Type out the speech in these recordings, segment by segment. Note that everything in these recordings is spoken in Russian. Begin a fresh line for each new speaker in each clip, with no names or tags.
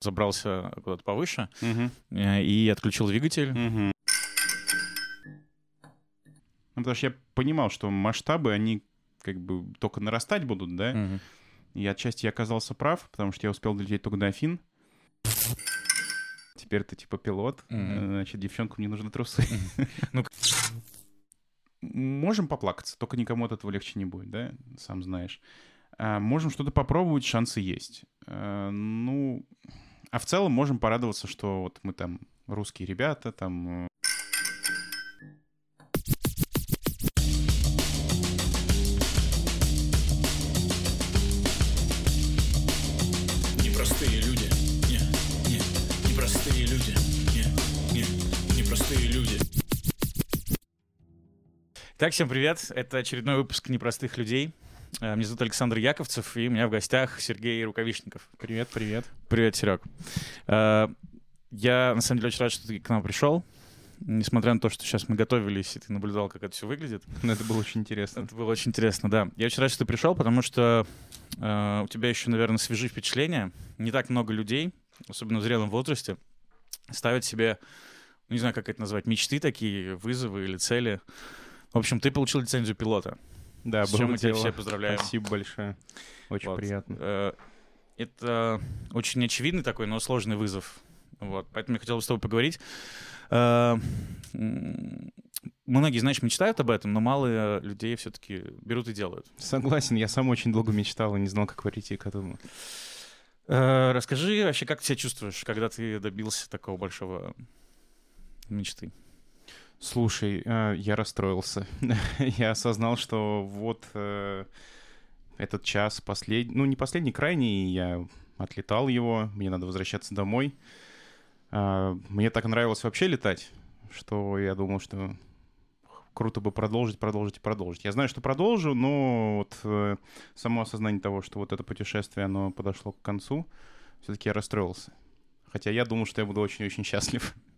забрался куда-то повыше э, и отключил двигатель.
Ну, потому что я понимал, что масштабы, они как бы только нарастать будут, да?
Мгм.
И отчасти я оказался прав, потому что я успел долететь только до Афин. Теперь ты типа пилот, э, значит, девчонкам не нужны трусы.
Ну,
Можем поплакаться, только никому от этого легче не будет, да? Сам знаешь. А, Можем что-то попробовать, шансы есть. А, Ну, а в целом можем порадоваться, что вот мы там русские ребята, там... э,
Непростые люди. Не, не, непростые люди. Не, не, непростые люди.
Так, всем привет. Это очередной выпуск «Непростых людей». Э, Меня зовут Александр Яковцев, и у меня в гостях Сергей Рукавишников.
Привет, привет.
Привет, Серег. Я, на самом деле, очень рад, что ты к нам пришел. Несмотря на то, что сейчас мы готовились, и ты наблюдал, как это все выглядит.
Ну, это было очень интересно.
Это было очень интересно, да. Я очень рад, что ты пришел, потому что э, у тебя еще, наверное, свежие впечатления. Не так много людей, особенно в зрелом возрасте, ставят себе, не знаю, как это назвать, мечты такие, вызовы или цели. В общем, ты получил лицензию пилота.
Да,
С чем мы тебя все поздравляем.
Спасибо большое. Очень
Вот.
приятно.
Э, Это очень очевидный такой, но сложный вызов. Вот, поэтому я хотел бы с тобой поговорить. Э, Многие, знаешь, мечтают об этом, но мало людей все-таки берут и делают.
Согласен, я сам очень долго мечтал и не знал, как прийти к этому.
Э, Расскажи вообще, как ты себя чувствуешь, когда ты добился такого большого мечты?
Слушай, э, я расстроился. я осознал, что вот э, этот час последний, ну не последний, крайний, я отлетал его, мне надо возвращаться домой. А, Мне так нравилось вообще летать, что я думал, что круто бы продолжить, продолжить и продолжить. Я знаю, что продолжу, но вот э, само осознание того, что вот это путешествие, оно подошло к концу, все-таки я расстроился. Хотя я думал, что я буду очень-очень счастлив.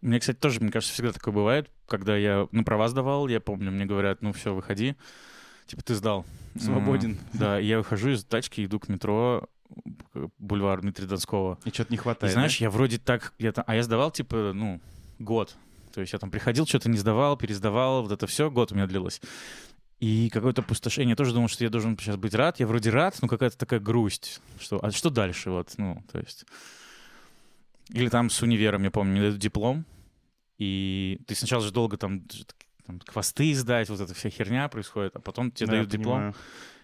Мне, кстати, тоже, мне кажется, всегда такое бывает, когда я на права сдавал, я помню, мне говорят, ну все, выходи, типа ты сдал.
Свободен.
М, Да, и я выхожу из тачки, иду к метро, бульвар Дмитрия Донского.
И что-то не
И
хватает.
знаешь, я вроде так, я там, а я сдавал, типа, ну, год. То есть я там приходил, что-то не сдавал, пересдавал, вот это все, год у меня длилось. И какое-то опустошение. Я тоже думал, что я должен сейчас быть рад. Я вроде рад, но какая-то такая грусть. Что, а что дальше? Вот, ну, то есть... Или там с универом, я помню, мне дают диплом, и ты сначала же долго там, там хвосты сдать, вот эта вся херня происходит, а потом тебе
Да,
дают диплом.
понимаю.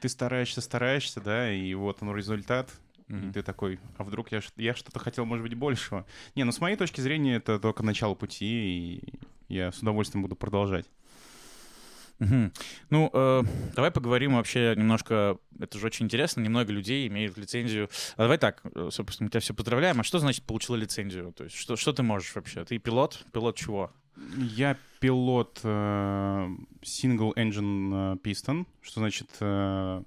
Ты стараешься, стараешься, да, и вот он результат. И
Мгм.
ты такой, а вдруг я, я что-то хотел, может быть, большего. Не, ну с моей точки зрения это только начало пути, и я с удовольствием буду продолжать.
Мгм. Ну, э, давай поговорим вообще немножко, это же очень интересно, немного людей имеют лицензию. А давай так, э, собственно, мы тебя все поздравляем. А что значит получила лицензию? То есть что, что ты можешь вообще? Ты пилот? Пилот чего?
Я пилот э, Single Engine э, Piston, что значит э,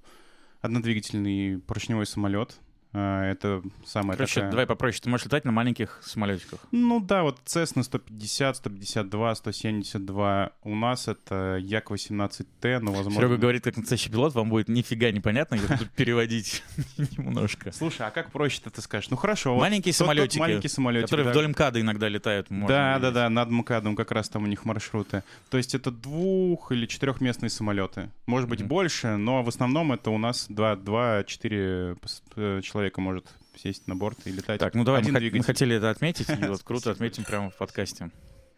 однодвигательный поршневой самолет. Э, это самая
Короче,
такая...
давай попроще. Ты можешь летать на маленьких самолетиках.
Ну да, вот Cessna 150, 152, 172. У нас это Як-18Т, но возможно...
Серега говорит, как настоящий пилот, вам будет нифига непонятно, я буду переводить немножко.
Слушай, а как проще-то ты скажешь? Ну хорошо.
Маленькие самолетики,
маленький самолетик,
Которые вдоль МКАДа иногда летают.
Да, да, да, над МКАДом как раз там у них маршруты. То есть это двух- или четырехместные самолеты. Может быть больше, но в основном это у нас 2-4 человека может сесть на борт и летать.
Так, ну давай,
Один
мы, хот- мы
двигатель.
хотели это отметить, и вот круто отметим прямо в подкасте.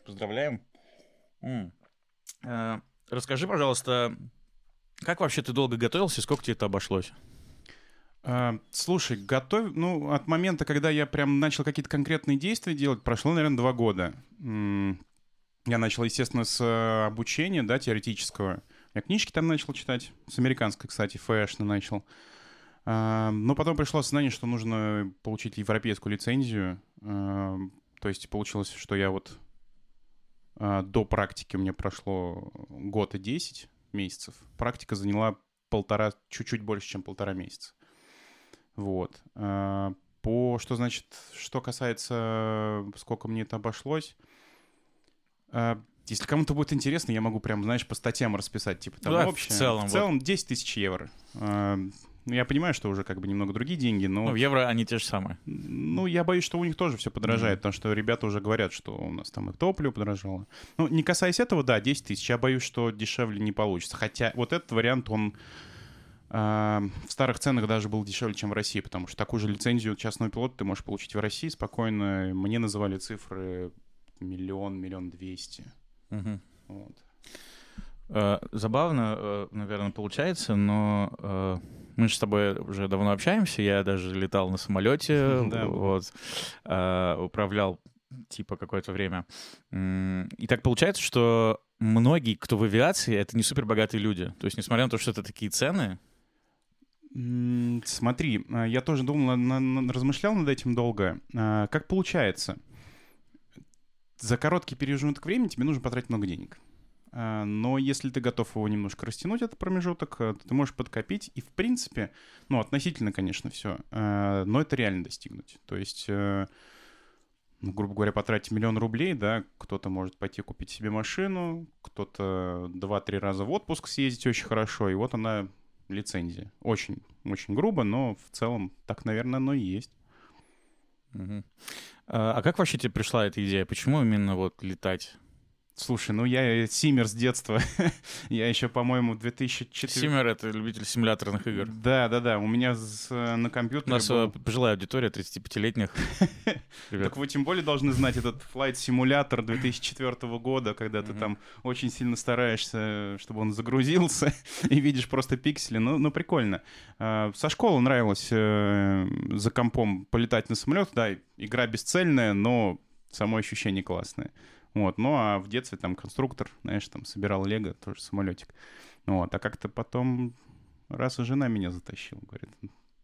Поздравляем. Э, Расскажи, пожалуйста, как вообще ты долго готовился, и сколько тебе это обошлось?
А, слушай, готов... Ну, от момента, когда я прям начал какие-то конкретные действия делать, прошло, наверное, два года. Я начал, естественно, с э, обучения, да, теоретического. Я книжки там начал читать, с американской, кстати, фэшно начал. Но потом пришло осознание, что нужно получить европейскую лицензию. То есть получилось, что я вот а, до практики у меня прошло год и 10 месяцев. Практика заняла полтора, чуть-чуть больше, чем полтора месяца. Вот. А, По, что значит, что касается, сколько мне это обошлось, а, если кому-то будет интересно, я могу прям, знаешь, по статьям расписать, типа там
Да, в
общее.
целом,
В целом 10 тысяч евро. Ну, я понимаю, что уже как бы немного другие деньги, но...
Ну, в евро они те же самые.
Ну, я боюсь, что у них тоже все подорожает,
Мгм.
потому что ребята уже говорят, что у нас там и топливо подорожало. Ну, не касаясь этого, да, 10 тысяч. Я боюсь, что дешевле не получится. Хотя вот этот вариант, он а, в старых ценах даже был дешевле, чем в России, потому что такую же лицензию частного пилота ты можешь получить в России спокойно. Мне называли цифры миллион, миллион двести.
Мгм.
Вот.
Э, Забавно, э, наверное, получается, но э, мы же с тобой уже давно общаемся. Я даже летал на самолете, вот, управлял типа какое-то время. И так получается, что многие, кто в авиации, это не супер богатые люди. То есть, несмотря на то, что это такие цены,
Смотри, я тоже думал, на- на- размышлял над этим долго. А, Как получается? За короткий промежуток времени тебе нужно потратить много денег. А, Но если ты готов его немножко растянуть, этот промежуток, то ты можешь подкопить. И, в принципе, ну, относительно, конечно, все, но это реально достигнуть. То есть, э, ну, грубо говоря, потратить миллион рублей, да, кто-то может пойти купить себе машину, кто-то два-три раза в отпуск съездить очень хорошо, и вот она лицензия. Очень, очень грубо, но в целом так, наверное, оно и есть.
А а как вообще тебе пришла эта идея? Почему именно вот летать?
Слушай, ну я симер с детства. я еще, по-моему, в 2004...
Симмер — это любитель симуляторных игр.
Да, да, да. У меня с- э, на
У
компьютере
нас
был-
э, пожилая аудитория 35-летних. ребят.
Так вы тем более должны знать этот Flight Simulator 2004 года, когда ты там очень сильно стараешься, чтобы он загрузился, и видишь просто пиксели. Ну, ну прикольно. А, Со школы нравилось э, за компом полетать на самолет. Да, игра бесцельная, но само ощущение классное. Вот. Ну, а в детстве там конструктор, знаешь, там собирал лего, тоже самолетик. Вот. А как-то потом раз и жена меня затащила, говорит,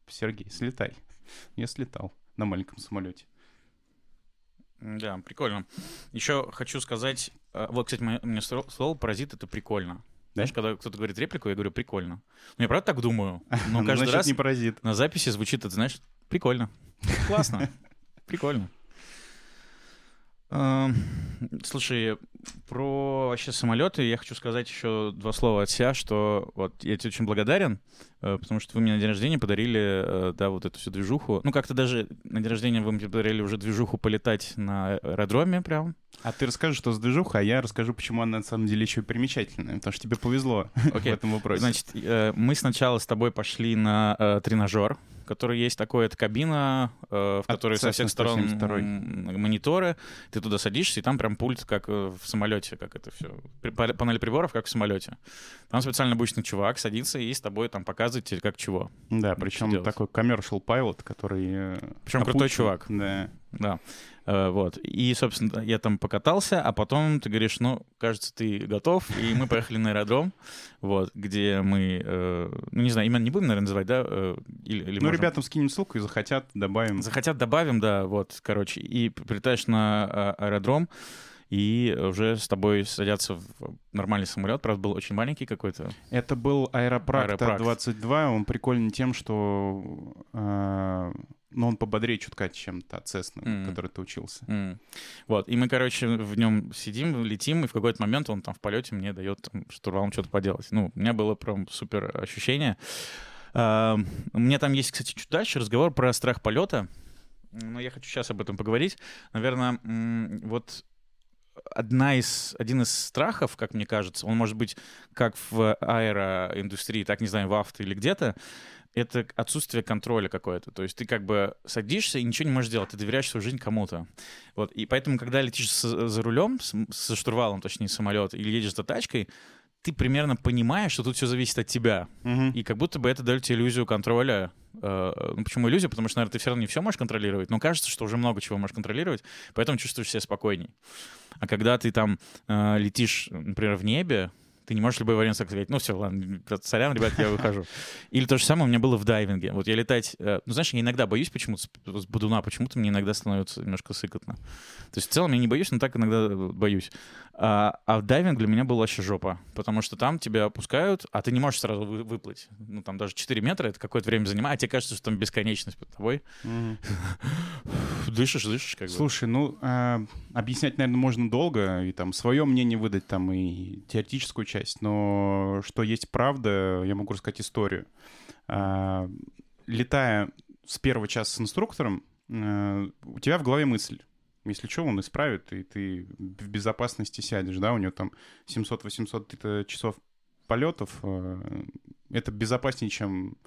Сергей, слетай. Я слетал на маленьком самолете.
Да, прикольно. Еще хочу сказать, э, вот, кстати, мне слово «паразит» — это прикольно. Знаешь, когда кто-то говорит реплику, я говорю «прикольно». Ну, я правда так думаю, но каждый
значит,
раз
не паразит.
на записи звучит это, знаешь, прикольно. Классно. Прикольно. Слушай, про вообще самолеты я хочу сказать еще два слова от себя, что вот я тебе очень благодарен, э, потому что вы мне на день рождения подарили, э, да, вот эту всю движуху. Ну, как-то даже на день рождения вы мне подарили уже движуху полетать на аэродроме прям.
А ты расскажешь, что с движуха, а я расскажу, почему она на самом деле еще и примечательная. Потому что тебе повезло
Окей.
в этом вопросе.
Значит, э, мы сначала с тобой пошли на тренажер, который есть такой, это кабина, э, в
От
которой со всех сторон
172.
м, мониторы, ты туда садишься, и там прям пульт, как э, в самолете, как это все, панель приборов, как в самолете. Там специально обычный чувак садится и с тобой там показывает тебе, как чего.
да, причем
делать.
такой commercial pilot, который... э,
Причем крутой чувак.
Да.
Да. Э, Вот. И, собственно, я там покатался, а потом ты говоришь, ну, кажется, ты готов, и мы поехали на аэродром, вот, где мы, э, ну, не знаю, именно не будем, наверное, называть, да? э, Или, или
Ну,
можем?
ребятам скинем ссылку и захотят, добавим.
Захотят, добавим, да, вот, короче. И прилетаешь на а, аэродром, и уже с тобой садятся в нормальный самолет. Правда, был очень маленький какой-то.
Это был Аэропракт
Аэропракт.
22. Он прикольный тем, что... э, ну, он пободрее чутка, чем та Cessna,
Мгм.
на которой ты учился.
М. Вот, и мы, короче, в нем сидим, летим, и в какой-то момент он там в полете мне дает там, штурвалом что-то поделать. Ну, у меня было прям супер ощущение. А, У меня там есть, кстати, чуть дальше разговор про страх полета, но я хочу сейчас об этом поговорить. Наверное, вот одна из, один из страхов, как мне кажется, он может быть как в аэроиндустрии, так, не знаю, в авто или где-то, это отсутствие контроля какое-то. То есть ты как бы садишься и ничего не можешь делать, ты доверяешь свою жизнь кому-то. Вот. И поэтому, когда летишь с- за рулем, с- со штурвалом, точнее, самолет, или едешь за тачкой, ты примерно понимаешь, что тут все зависит от тебя.
Мгм.
И как будто бы это дает тебе иллюзию контроля. Э, Ну, почему иллюзия? Потому что, наверное, ты все равно не все можешь контролировать, но кажется, что уже много чего можешь контролировать, поэтому чувствуешь себя спокойней. А когда ты там э, летишь, например, в небе, ты не можешь любой момент сказать, ну все, ладно, сорян, ребят, я выхожу. Или то же самое у меня было в дайвинге. Вот я летать, э, ну знаешь, я иногда боюсь почему-то с- бодуна, почему-то мне иногда становится немножко сыкотно. То есть в целом я не боюсь, но так иногда э, боюсь. А, а дайвинг для меня был вообще жопа, потому что там тебя опускают, а ты не можешь сразу вы- выплыть. Ну там даже 4 метра, это какое-то время занимает, а тебе кажется, что там бесконечность под тобой. Дышишь, дышишь как бы.
Слушай, ну, а, объяснять, наверное, можно долго, и там свое мнение выдать, там, и теоретическую часть, но что есть правда, я могу рассказать историю. А, летая с первого часа с инструктором, а, у тебя в голове мысль, если что, он исправит, и ты в безопасности сядешь, да, у него там 700-800 часов полетов, а, это безопаснее, чем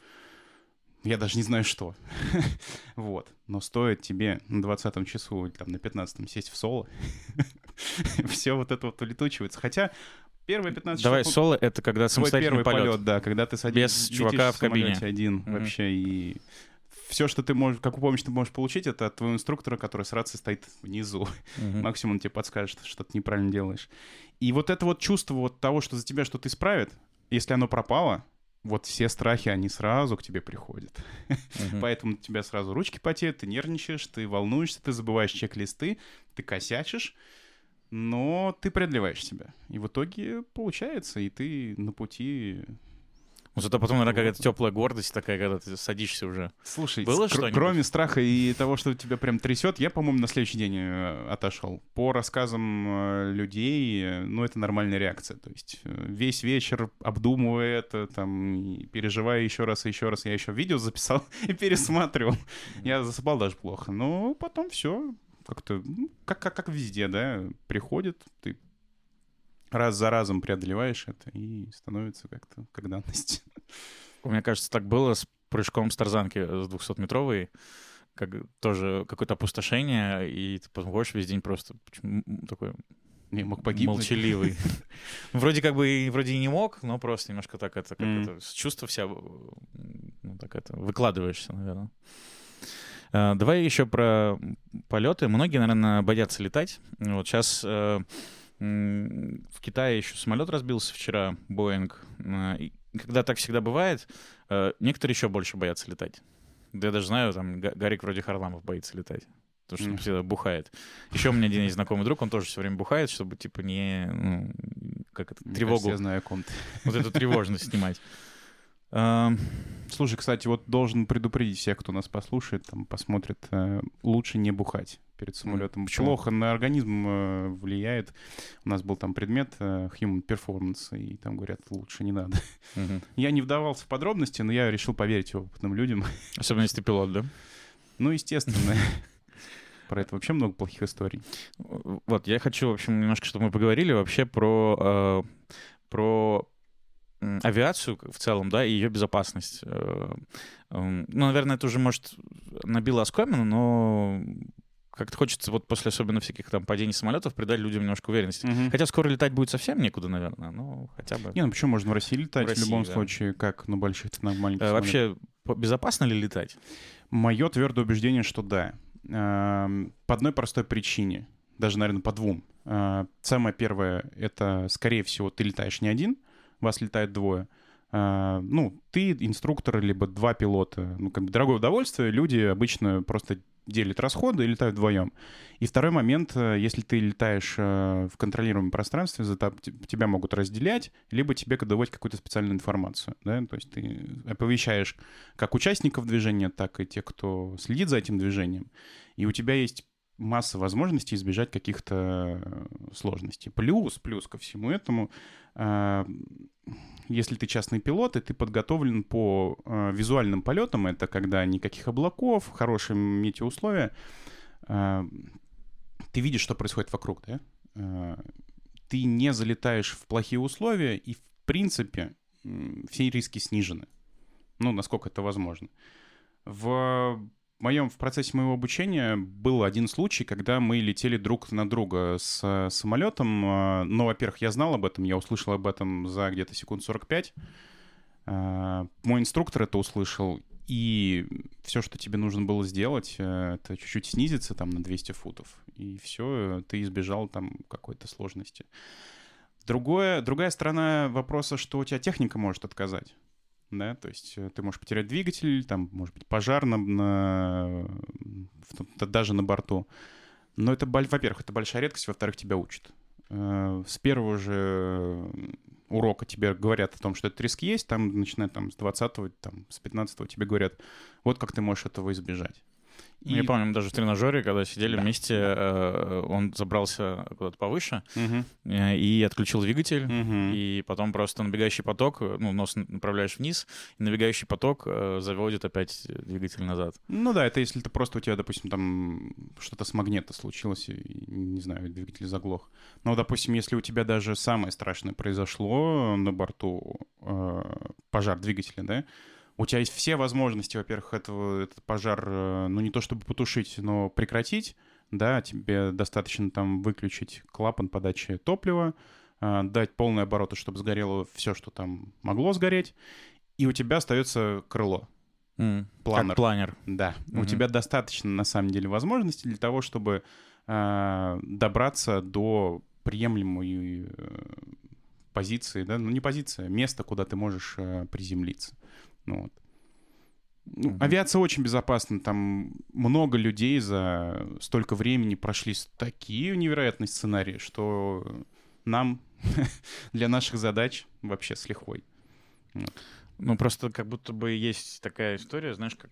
я даже не знаю что. вот. Но стоит тебе на 20 часу или там на 15 сесть в соло, все вот это вот улетучивается. Хотя первые 15
Давай,
часов...
соло — это когда самостоятельный
первый
полет.
полет, да, когда ты садишься
Без чувака в кабине.
один
Мгм.
вообще, и все, что ты можешь, какую помощь ты можешь получить, это от твоего инструктора, который с рацией стоит внизу.
Мгм.
Максимум он тебе подскажет, что ты неправильно делаешь. И вот это вот чувство вот того, что за тебя что-то исправят, если оно пропало, вот все страхи, они сразу к тебе приходят.
Мгм.
Поэтому у тебя сразу ручки потеют, ты нервничаешь, ты волнуешься, ты забываешь чек-листы, ты косячишь, но ты преодолеваешь себя. И в итоге получается, и ты на пути...
Ну, Зато потом, наверное, какая-то теплая гордость такая, когда ты садишься уже.
Слушай,
Было
кр-
что-нибудь?
кроме страха и того, что тебя прям трясет, я, по-моему, на следующий день э, отошел. По рассказам э, людей, э, ну, это нормальная реакция. То есть весь вечер обдумывая это, там, переживая еще раз и еще раз, я еще видео записал и пересматривал. Я засыпал даже плохо. Но потом все как-то, ну, как, как, как везде, да, приходит, ты раз за разом преодолеваешь это и становится как-то как данность.
Меня кажется, так было с прыжком с тарзанки э, с 200-метровой. Как тоже какое-то опустошение, и ты потом ходишь весь день просто такой
Не мог погибнуть.
молчаливый. Вроде как бы и вроде и не мог, но просто немножко так это, как
Мгм.
это, с чувства вся, э, ну так это, выкладываешься, наверное. А, Давай еще про полеты. Многие, наверное, боятся летать. Вот сейчас в Китае еще самолет разбился вчера, Боинг. И Когда так всегда бывает, э, некоторые еще больше боятся летать. Да я даже знаю, там Га- Гарик вроде Харламов боится летать. Потому что он всегда бухает. Еще у меня один есть знакомый друг, он тоже все время бухает, чтобы, типа, не... ну, как это,
Мне
тревогу,
кажется, я знаю о ком ты.
вот эту тревожность снимать. Эм,
Слушай, кстати, вот должен предупредить всех, кто нас послушает, там, посмотрит, э, лучше не бухать перед самолетом.
почему?
Плохо на организм э, влияет. У нас был там предмет э, human performance, и там говорят, лучше не надо.
мгм.
Я не вдавался в подробности, но я решил поверить опытным людям.
Особенно если ты пилот, да?
Ну, естественно. Про это вообще много плохих историй.
Вот, я хочу, в общем, немножко, чтобы мы поговорили вообще про, э, про авиацию в целом, да, и ее безопасность. Э, эм, Ну, наверное, это уже, может, набило оскомину, но как-то хочется вот после особенно всяких там падений самолетов придать людям немножко уверенности.
Мгм.
Хотя скоро летать будет совсем некуда, наверное, но хотя бы.
Не, ну почему можно в России летать
В
в, любом
России, да.
случае, как на больших, так на маленьких самолетах?
Вообще, безопасно ли летать?
Мое твердое убеждение, что да. Эм, По одной простой причине. Даже, наверное, по двум. Э, Самое первое — это, скорее всего, ты летаешь не один, вас летает двое. Э, Ну, ты инструктор, либо два пилота. Ну, как бы дорогое удовольствие. Люди обычно просто делят расходы и летают вдвоем. И второй момент, э, если ты летаешь э, в контролируемом пространстве, за тебя могут разделять, либо тебе выдавать какую-то специальную информацию. Да? То есть ты оповещаешь как участников движения, так и тех, кто следит за этим движением. И у тебя есть масса возможностей избежать каких-то э, сложностей. Плюс, плюс ко всему этому, э, если ты частный пилот, и ты подготовлен по э, визуальным полетам, это когда никаких облаков, хорошие метеоусловия, ты видишь, что происходит вокруг, да? Ты не залетаешь в плохие условия, и, в принципе, все риски снижены. Ну, насколько это возможно. В моем, в процессе моего обучения был один случай, когда мы летели друг на друга с э, самолетом. э, Но, во-первых, я знал об этом, я услышал об этом за где-то секунд 45. Э, Мой инструктор это услышал, и все, что тебе нужно было сделать, это чуть-чуть снизиться там на 200 футов. И все, ты избежал там какой-то сложности. Другое, другая сторона вопроса, что у тебя техника может отказать. Да, то есть э, ты можешь потерять двигатель, там может быть пожар на, на- даже на борту. Но это, во-первых, это большая редкость, во-вторых, тебя учат. Э, С первого же урока тебе говорят о том, что этот риск есть, там, начиная там с 20 там, с 15 тебе говорят, вот как ты можешь этого избежать.
Ну, Я помню, мы даже в тренажере, когда сидели
Да,
вместе, э, он забрался куда-то повыше
Мгм.
э, и отключил двигатель.
Мгм.
И потом просто набегающий поток, э, ну, нос направляешь вниз, и набегающий поток э, заводит опять двигатель назад.
Ну да, это если ты просто у тебя, допустим, там что-то с магнета случилось, и, не знаю, двигатель заглох. Но, допустим, если у тебя даже самое страшное произошло на борту, э, пожар двигателя, да, у тебя есть все возможности, во-первых, этого, этот пожар, э, ну не то чтобы потушить, но прекратить, да, тебе достаточно там выключить клапан подачи топлива, э, дать полные обороты, чтобы сгорело все, что там могло сгореть, и у тебя остается крыло.
М,
Планер.
Как планер.
Да, у
Мгм.
тебя достаточно, на самом деле, возможностей для того, чтобы э, добраться до приемлемой э, позиции, да, ну не позиция, место, куда ты можешь э, приземлиться. Ну, вот. Ну,
Мгм.
Авиация очень безопасна, там много людей за столько времени прошли такие невероятные сценарии, что нам для наших задач вообще с лихвой.
Ну, просто как будто бы есть такая история, знаешь, как...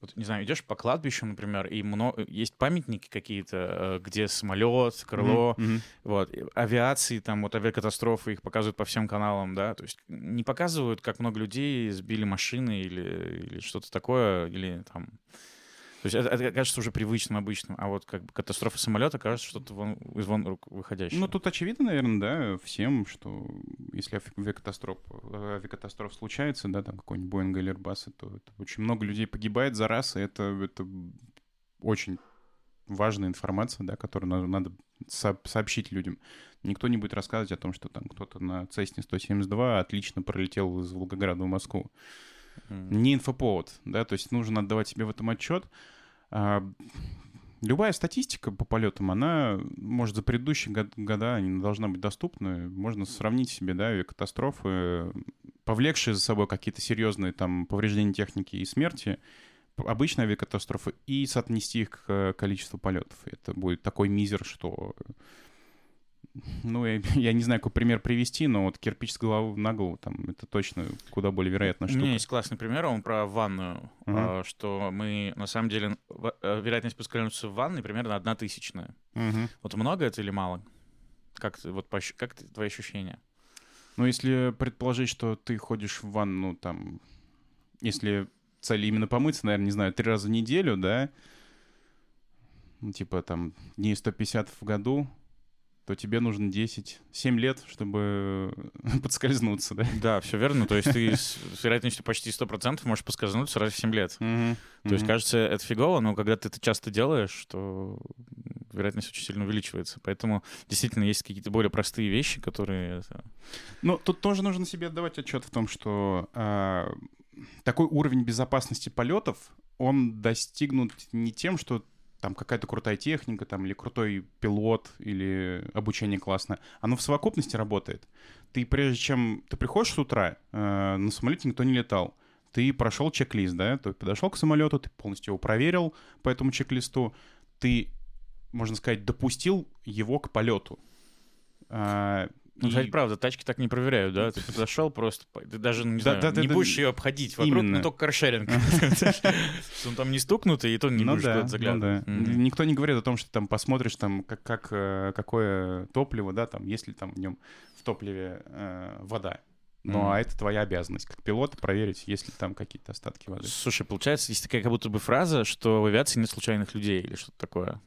Вот, не знаю, идешь по кладбищу, например, и много, есть памятники какие-то, э, где самолет, крыло,
мгм.
вот, авиации, там, вот авиакатастрофы, их показывают по всем каналам, да, то есть не показывают, как много людей сбили машины или, или что-то такое, или там... Есть это, это кажется уже привычным, обычным, а вот как бы катастрофа самолета кажется что-то вон, из вон рук выходящее.
Ну, тут очевидно, наверное, да, всем, что если ави- авиакатастроф, авиакатастроф случается, да, там какой-нибудь Боинг или Airbus, то это очень много людей погибает за раз, и это, это очень важная информация, да, которую надо, надо со- сообщить людям. Никто не будет рассказывать о том, что там кто-то на Цесне 172 отлично пролетел из Волгограда в Москву.
М.
Не инфоповод, да, то есть нужно отдавать себе в этом отчет. А, Любая статистика по полетам, она, может, за предыдущие год- года не должна быть доступна. Можно сравнить себе, да, авиакатастрофы, повлекшие за собой какие-то серьезные там повреждения техники и смерти, обычные авиакатастрофы, и соотнести их к э, количеству полетов. Это будет такой мизер, что... Ну, я, я не знаю, какой пример привести, но вот кирпич с головы на голову, там, это точно куда более вероятная
У
штука.
меня есть классный пример, он про ванную, а, что мы, на самом деле, э, вероятность поскользнуться в ванной примерно одна тысячная.
Мгм.
Вот много это или мало? Как, вот, как твои ощущения?
Ну, если предположить, что ты ходишь в ванну, там, если цель именно помыться, наверное, не знаю, три раза в неделю, да, ну, типа, там, дней 150 в году, то тебе нужно 10, 7 лет, чтобы подскользнуться, да?
Да, все верно. То есть ты с вероятностью почти 100% можешь поскользнуться раз в 7 лет. То есть, кажется, это фигово, но когда ты это часто делаешь, то вероятность очень сильно увеличивается. Поэтому действительно есть какие-то более простые вещи, которые... это-
Ну, тут тоже нужно себе отдавать отчет в том, что а, такой уровень безопасности полетов, он достигнут не тем, что там какая-то крутая техника, там, или крутой пилот, или обучение классное. Оно в совокупности работает. Ты прежде чем... Ты приходишь с утра, э, на самолете никто не летал, ты прошел чек-лист, да, ты подошел к самолету, ты полностью его проверил по этому чек-листу, ты, можно сказать, допустил его к полету. А,
Ну,
и-
кстати, правда, тачки так не проверяют, да? Ты подошел просто, ты даже, не
Да,
знаю,
да, да,
не
да,
будешь ее обходить вокруг,
именно.
ну, только каршеринг. Он там не стукнутый, и то не
ну
будешь
да,
куда-то
ну
заглядывать.
да. Никто не говорит о том, что там посмотришь, там, как, э, какое топливо, да, там, есть ли там в нем в топливе э, вода. Ну, а это твоя обязанность, как пилота, проверить, есть ли там какие-то остатки воды.
Слушай, получается, есть такая как будто бы фраза, что в авиации нет случайных людей или что-то такое.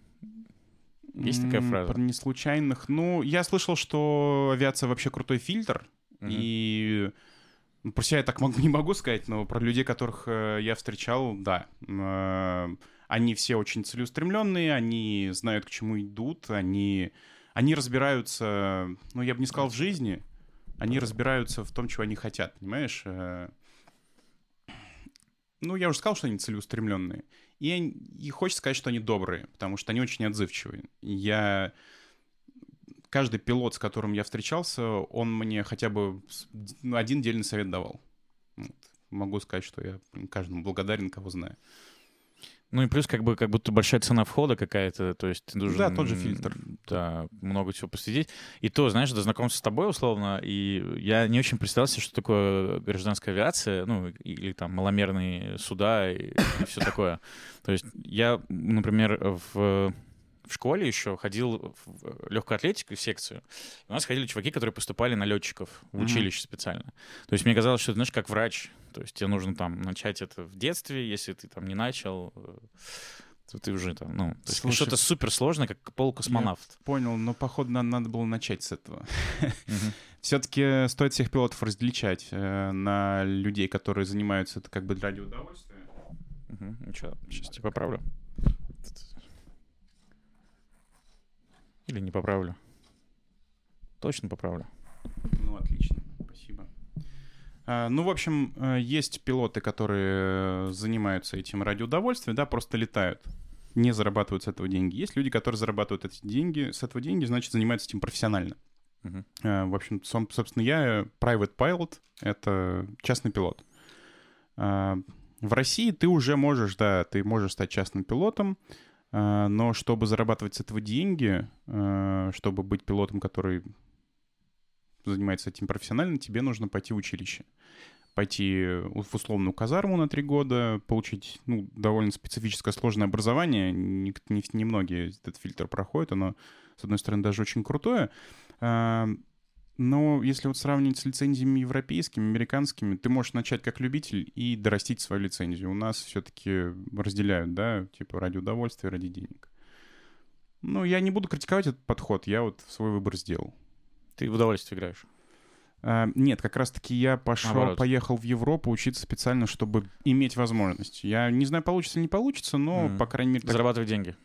Есть такая фраза?
Про неслучайных. Ну, я слышал, что авиация вообще крутой фильтр,
Мгм.
и ну, про себя я так могу, не могу сказать, но про людей, которых э, я встречал, да. Э, они все очень целеустремленные, они знают, к чему идут, они, они разбираются, ну, я бы не сказал в жизни, они разбираются в том, чего они хотят, понимаешь? Э, Ну, я уже сказал, что они целеустремленные. И, и хочется сказать, что они добрые, потому что они очень отзывчивые. Я... Каждый пилот, с которым я встречался, он мне хотя бы один дельный совет давал. Вот. Могу сказать, что я каждому благодарен, кого знаю.
Ну и плюс как бы как будто большая цена входа какая-то, то есть ты должен...
Да, тот же фильтр.
Да, много чего посвятить. И то, знаешь, до знакомства с тобой условно, и я не очень представлял себе, что такое гражданская авиация, ну или там маломерные суда и, и все такое. То есть я, например, в в школе еще ходил в легкую атлетику, в секцию. У нас ходили чуваки, которые поступали на летчиков в училище mm-hmm. специально. То есть мне казалось, что, знаешь, как врач. То есть тебе нужно там начать это в детстве, если ты там не начал, э, то ты уже там, ну, то есть что-то супер сложное, как полукосмонавт.
Понял, но походу надо, надо было начать с этого. Все-таки стоит всех пилотов различать э, на людей, которые занимаются это как бы ради удовольствия.
Ну что, сейчас тебя поправлю. Или не поправлю? Точно поправлю.
Ну, отлично. А, ну, в общем, э, есть пилоты, которые занимаются этим ради удовольствия, да, просто летают, не зарабатывают с этого деньги. Есть люди, которые зарабатывают эти деньги, с этого деньги, значит, занимаются этим профессионально. Uh-huh. В общем, собственно, я private pilot, это частный пилот. А, в России ты уже можешь, да, ты можешь стать частным пилотом, но чтобы зарабатывать с этого деньги, чтобы быть пилотом, который занимается этим профессионально, тебе нужно пойти в училище. Пойти в условную казарму на три года, получить ну, довольно специфическое сложное образование. Не, не, не этот фильтр проходят, оно, с одной стороны, даже очень крутое. А, но если вот сравнить с лицензиями европейскими, американскими, ты можешь начать как любитель и дорастить свою лицензию. У нас все-таки разделяют, да, типа ради удовольствия, ради денег. Ну, я не буду критиковать этот подход, я вот свой выбор сделал.
Ты в удовольствие играешь?
А, нет, как раз-таки я пошел, Наоборот. поехал в Европу учиться специально, чтобы иметь возможность. Я не знаю, получится или не получится, но, mm. по крайней мере...
Так... Зарабатывать деньги.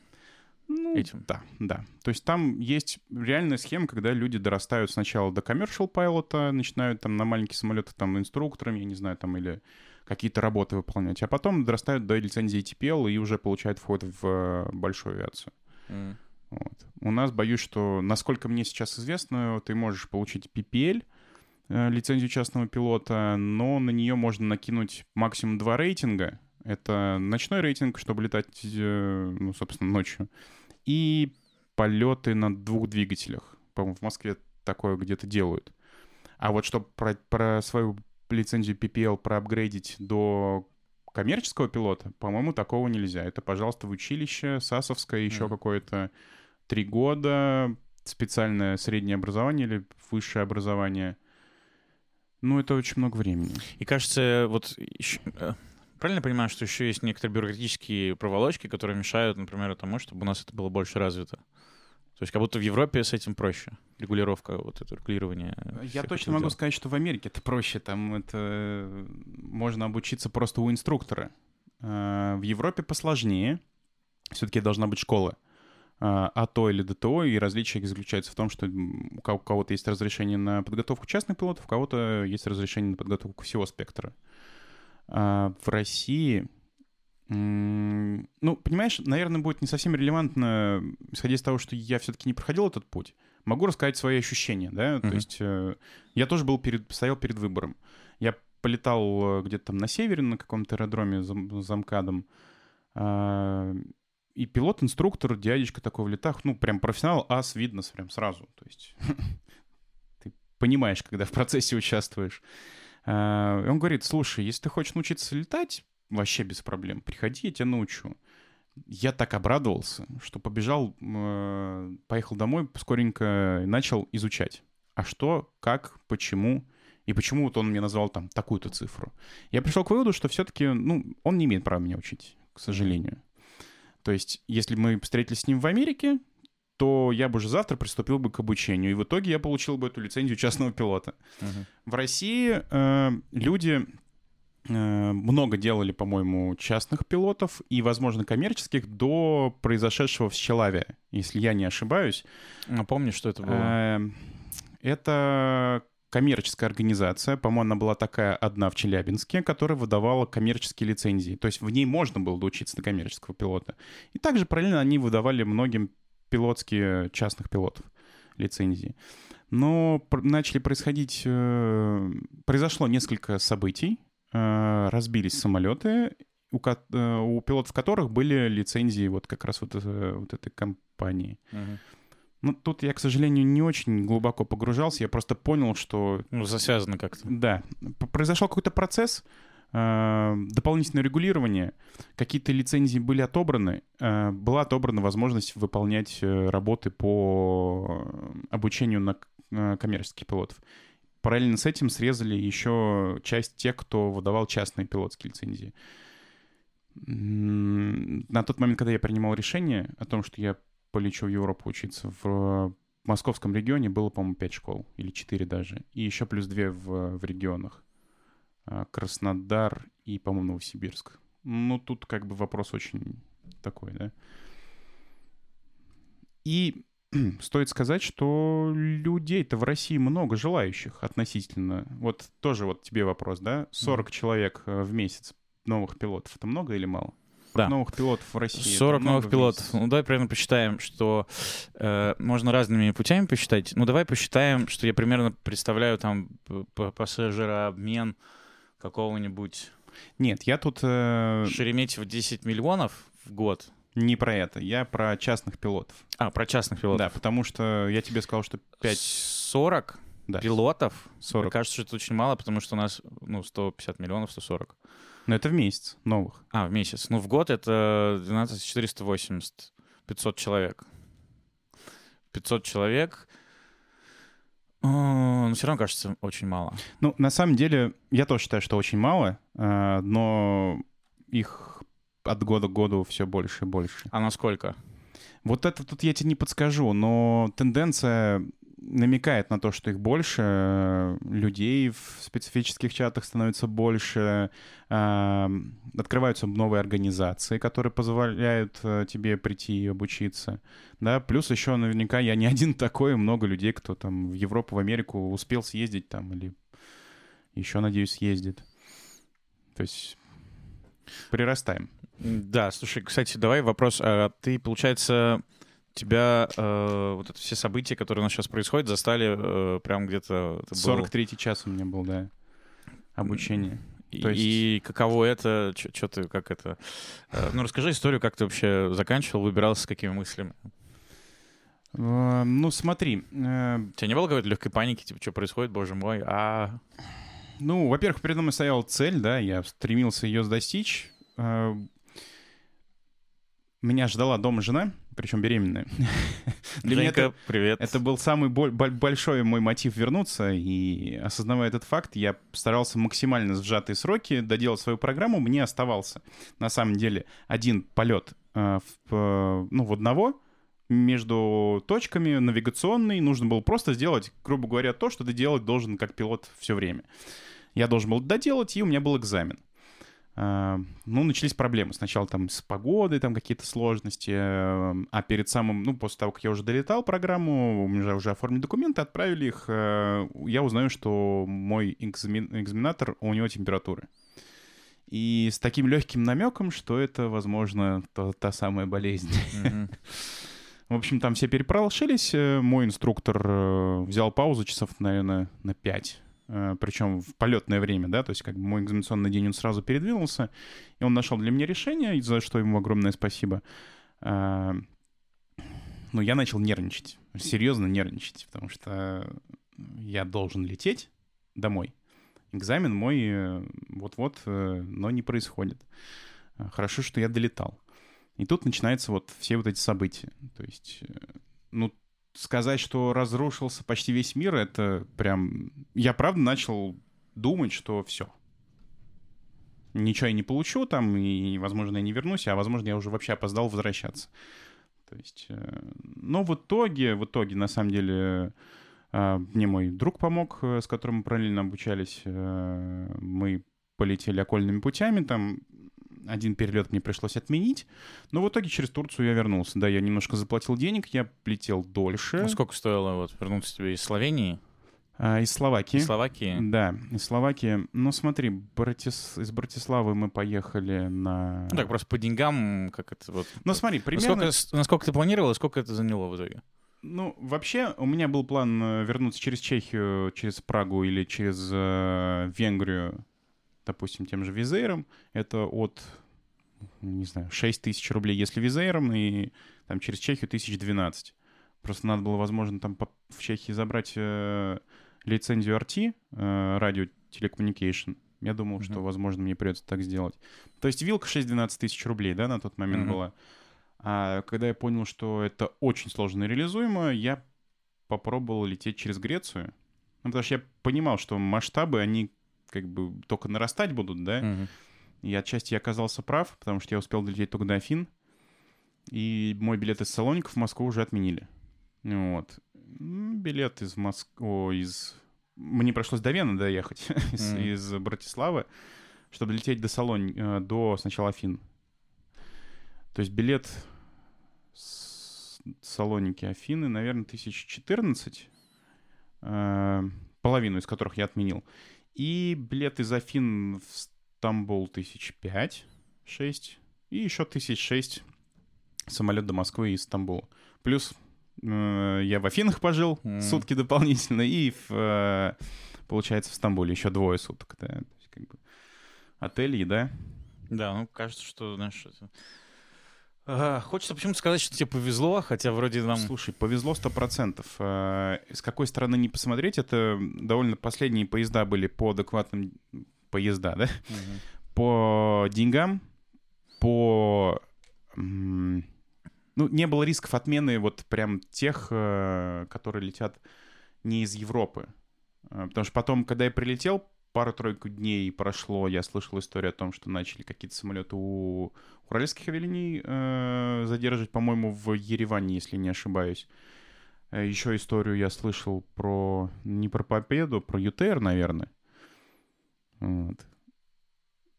Ну, этим. Да, да. То есть там есть реальная схема, когда люди дорастают сначала до commercial pilot, начинают там на маленькие самолеты там инструкторами, я не знаю, там или какие-то работы выполнять, а потом дорастают до лицензии TPL и уже получают вход в э, большую авиацию. Mm. Вот. У нас, боюсь, что, насколько мне сейчас известно, ты можешь получить PPL, э, лицензию частного пилота, но на нее можно накинуть максимум два рейтинга. Это ночной рейтинг, чтобы летать, э, ну, собственно, ночью и полеты на двух двигателях. По-моему, в Москве такое где-то делают. А вот чтобы про, про свою лицензию PPL проапгрейдить до коммерческого пилота, по-моему, такого нельзя. Это, пожалуйста, в училище, САСовское, еще mm. какое-то три года, специальное среднее образование или высшее образование. Ну, это очень много времени.
И кажется, вот еще, э, правильно понимаю, что еще есть некоторые бюрократические проволочки, которые мешают, например, тому, чтобы у нас это было больше развито? То есть как будто в Европе с этим проще. Регулировка, вот это регулирование.
Я точно могу дел. сказать, что в Америке это проще. Там это можно обучиться просто у инструктора. А, в Европе посложнее. Все-таки должна быть школа. А, АТО или ДТО, и различие заключается в том, что у кого-то есть разрешение на подготовку частных пилотов, у кого-то есть разрешение на подготовку всего спектра. А, в России, ну, понимаешь, наверное, будет не совсем релевантно, исходя из того, что я все-таки не проходил этот путь. Могу рассказать свои ощущения, да, mm-hmm. то есть э, я тоже был перед, стоял перед выбором. Я полетал э, где-то там на севере на каком-то аэродроме зам, замкадом, э, и пилот-инструктор, дядечка такой в летах, ну, прям профессионал, ас видно прям сразу, то есть ты понимаешь, когда в процессе участвуешь. А, и он говорит, слушай, если ты хочешь научиться летать, вообще без проблем, приходи, я тебя научу. Я так обрадовался, что побежал, э, поехал домой, скоренько начал изучать. А что, как, почему, и почему вот он мне назвал там такую-то цифру. Я пришел к выводу, что все-таки, ну, он не имеет права меня учить, к сожалению. То есть, если мы встретились с ним в Америке, то я бы уже завтра приступил бы к обучению. И в итоге я получил бы эту лицензию частного пилота. Uh-huh. В России э, люди э, много делали, по-моему, частных пилотов и, возможно, коммерческих до произошедшего в Щелаве, если я не ошибаюсь.
Напомни, что это было. Э,
это коммерческая организация, по-моему, она была такая одна в Челябинске, которая выдавала коммерческие лицензии. То есть в ней можно было доучиться на коммерческого пилота. И также параллельно они выдавали многим пилотские частных пилотов лицензии. Но начали происходить... Э, произошло несколько событий. Э, разбились самолеты, у, э, у пилотов которых были лицензии вот как раз вот, вот этой компании.
Мгм.
Ну, тут я, к сожалению, не очень глубоко погружался. Я просто понял, что
Ну, засвязано как-то.
да, произошел какой-то процесс, э, дополнительное регулирование, какие-то лицензии были отобраны, э, была отобрана возможность выполнять э, работы по обучению на коммерческих пилотов. Параллельно с этим срезали еще часть тех, кто выдавал частные пилотские лицензии. На тот момент, когда я принимал решение о том, что я полечу в Европу учиться, в московском регионе было, по-моему, 5 школ, или 4 даже, и еще плюс 2 в, в регионах. А, Краснодар и, по-моему, Новосибирск. Ну, тут как бы вопрос очень такой, да. И стоит сказать, что людей-то в России много желающих относительно. Вот тоже вот тебе вопрос, да? 40 человек э, в месяц новых пилотов. Это много или мало?
Да.
Новых пилотов в России. это
40
много
новых пилотов. Ну, давай примерно посчитаем, что э, можно разными путями посчитать. Ну, давай посчитаем, что я примерно представляю там п- п- пассажирообмен какого-нибудь
Нет, я тут э,
Шереметьево 10 миллионов в год.
не про это. Я про частных пилотов.
А, про частных пилотов.
Да, потому что я тебе сказал, что 5...
40
Да,
пилотов.
40.
Мне кажется, что это очень мало, потому что у нас ну, 150 миллионов, 140.
Но это в месяц новых.
А, в месяц. Ну, в год это 12 480. 500 человек. 500 человек. Ну, все равно кажется очень мало.
Ну, на самом деле, я тоже считаю, что очень мало, э, но их от года к году все больше и больше.
А насколько?
Вот это тут я тебе не подскажу, но тенденция намекает на то, что их больше, э, людей в специфических чатах становится больше, э, открываются новые организации, которые позволяют э, тебе прийти и обучиться, да, плюс еще наверняка я не один такой, много людей, кто там в Европу, в Америку успел съездить там или еще, надеюсь, съездит. То есть прирастаем.
Да, слушай, кстати, давай вопрос. А ты, получается, тебя э, вот это все события, которые у нас сейчас происходят, застали э, прям где-то... это был-
43-й час у меня был, да, обучение.
И,
То есть-
и каково это? Что ты, как это? Э, ну, расскажи историю, как ты вообще заканчивал, выбирался, с какими мыслями?
Э, Ну, смотри, э,
У тебя не было какой-то легкой паники, типа, что происходит, боже мой, а...
ну, во-первых, передо мной стояла цель, да, я стремился ее достичь. Меня ждала дома жена, причем беременная. Для меня
Женька,
это,
привет.
это был самый боль- боль- большой мой мотив вернуться, и осознавая этот факт, я старался максимально сжатые сроки доделать свою программу. Мне оставался, на самом деле, один полет э, в, э, ну, в одного, между точками, навигационный. Нужно было просто сделать, грубо говоря, то, что ты делать должен как пилот все время. Я должен был доделать, и у меня был экзамен. А, Ну, начались проблемы. Сначала там с погодой, там какие-то сложности. э, А перед самым, ну, после того, как я уже долетал программу, у меня уже оформили документы, отправили их, э, я узнаю, что мой экзамен- экзаменатор, у него температура. И с таким легким намеком, что это, возможно, та, та самая болезнь. В общем, там все переполошились. Э, Мой инструктор э, взял паузу часов, наверное, на 5. Причем в полетное время, да, то есть как бы мой экзаменационный день он сразу передвинулся, и он нашел для меня решение, за что ему огромное спасибо. А, Ну, я начал нервничать, серьезно нервничать, потому что я должен лететь домой. Экзамен мой э, вот-вот, э, но не происходит. Хорошо, что я долетал. И тут начинаются вот все вот эти события. То есть, э, ну, сказать, что разрушился почти весь мир, это прям... Я правда начал думать, что все. Ничего я не получу там, и, возможно, я не вернусь, а, возможно, я уже вообще опоздал возвращаться. То есть... э, Но в итоге, в итоге, на самом деле, э, мне мой друг помог, э, с которым мы параллельно обучались. Мы полетели окольными путями, там один перелет мне пришлось отменить, но в итоге через Турцию я вернулся. Да, я немножко заплатил денег, я летел дольше.
Ну, сколько стоило вот вернуться тебе из Словении,
А, из Словакии.
из Словакии?
Да, из Словакии. Ну, смотри, Братис... из Братиславы мы поехали на...
Ну, так, просто по деньгам, как это вот...
Ну, смотри, примерно...
Насколько, с- насколько ты планировал, и сколько это заняло в итоге?
Ну, вообще, у меня был план э, вернуться через Чехию, через Прагу или через э, Венгрию, допустим, тем же Визейром. Это от не знаю, 6 тысяч рублей, если визейром, и там через Чехию тысяч 12. Просто надо было, возможно, там в Чехии забрать э, лицензию RT, э, радио телекоммуникейшн. Я думал, что,
Мгм.
возможно, мне придется так сделать. То есть вилка 6-12 тысяч рублей, да, на тот момент
Мгм.
была. А когда я понял, что это очень сложно реализуемо, я попробовал лететь через Грецию. Ну, потому что я понимал, что масштабы, они как бы только нарастать будут, да.
Мгм.
И отчасти я оказался прав, потому что я успел долететь только до Афин. И мой билет из Салоников в Москву уже отменили. Вот. М, Билет из Москвы... из... Мне пришлось до Вены доехать из,
Мгм.
из Братиславы, чтобы лететь до Салон... э, до сначала Афин. То есть билет с Салоники Афины, наверное, 1014, э, половину из которых я отменил. И билет из Афин в Стамбул тысяч пять, шесть, и еще тысяч шесть самолет до Москвы из Стамбула. Плюс э, я в Афинах пожил
Мгм.
сутки дополнительно, и, в, э, получается, в Стамбуле еще двое суток. Да? То есть, как бы, отель, еда.
Да, ну кажется, что, знаешь, это... Хочется почему-то сказать, что тебе повезло, хотя вроде нам...
Слушай, повезло сто процентов. Э, С какой стороны не посмотреть, это довольно последние поезда были по адекватным... Поезда, да?
Мгм.
По деньгам, по... Ну, не было рисков отмены вот прям тех, э, которые летят не из Европы. Э, Потому что потом, когда я прилетел, пару-тройку дней прошло, я слышал историю о том, что начали какие-то самолеты у уральских авиалиний э, задерживать, по-моему, в Ереване, если не ошибаюсь. Э, Еще историю я слышал про... Не про Победу, про ЮТР, наверное. Вот.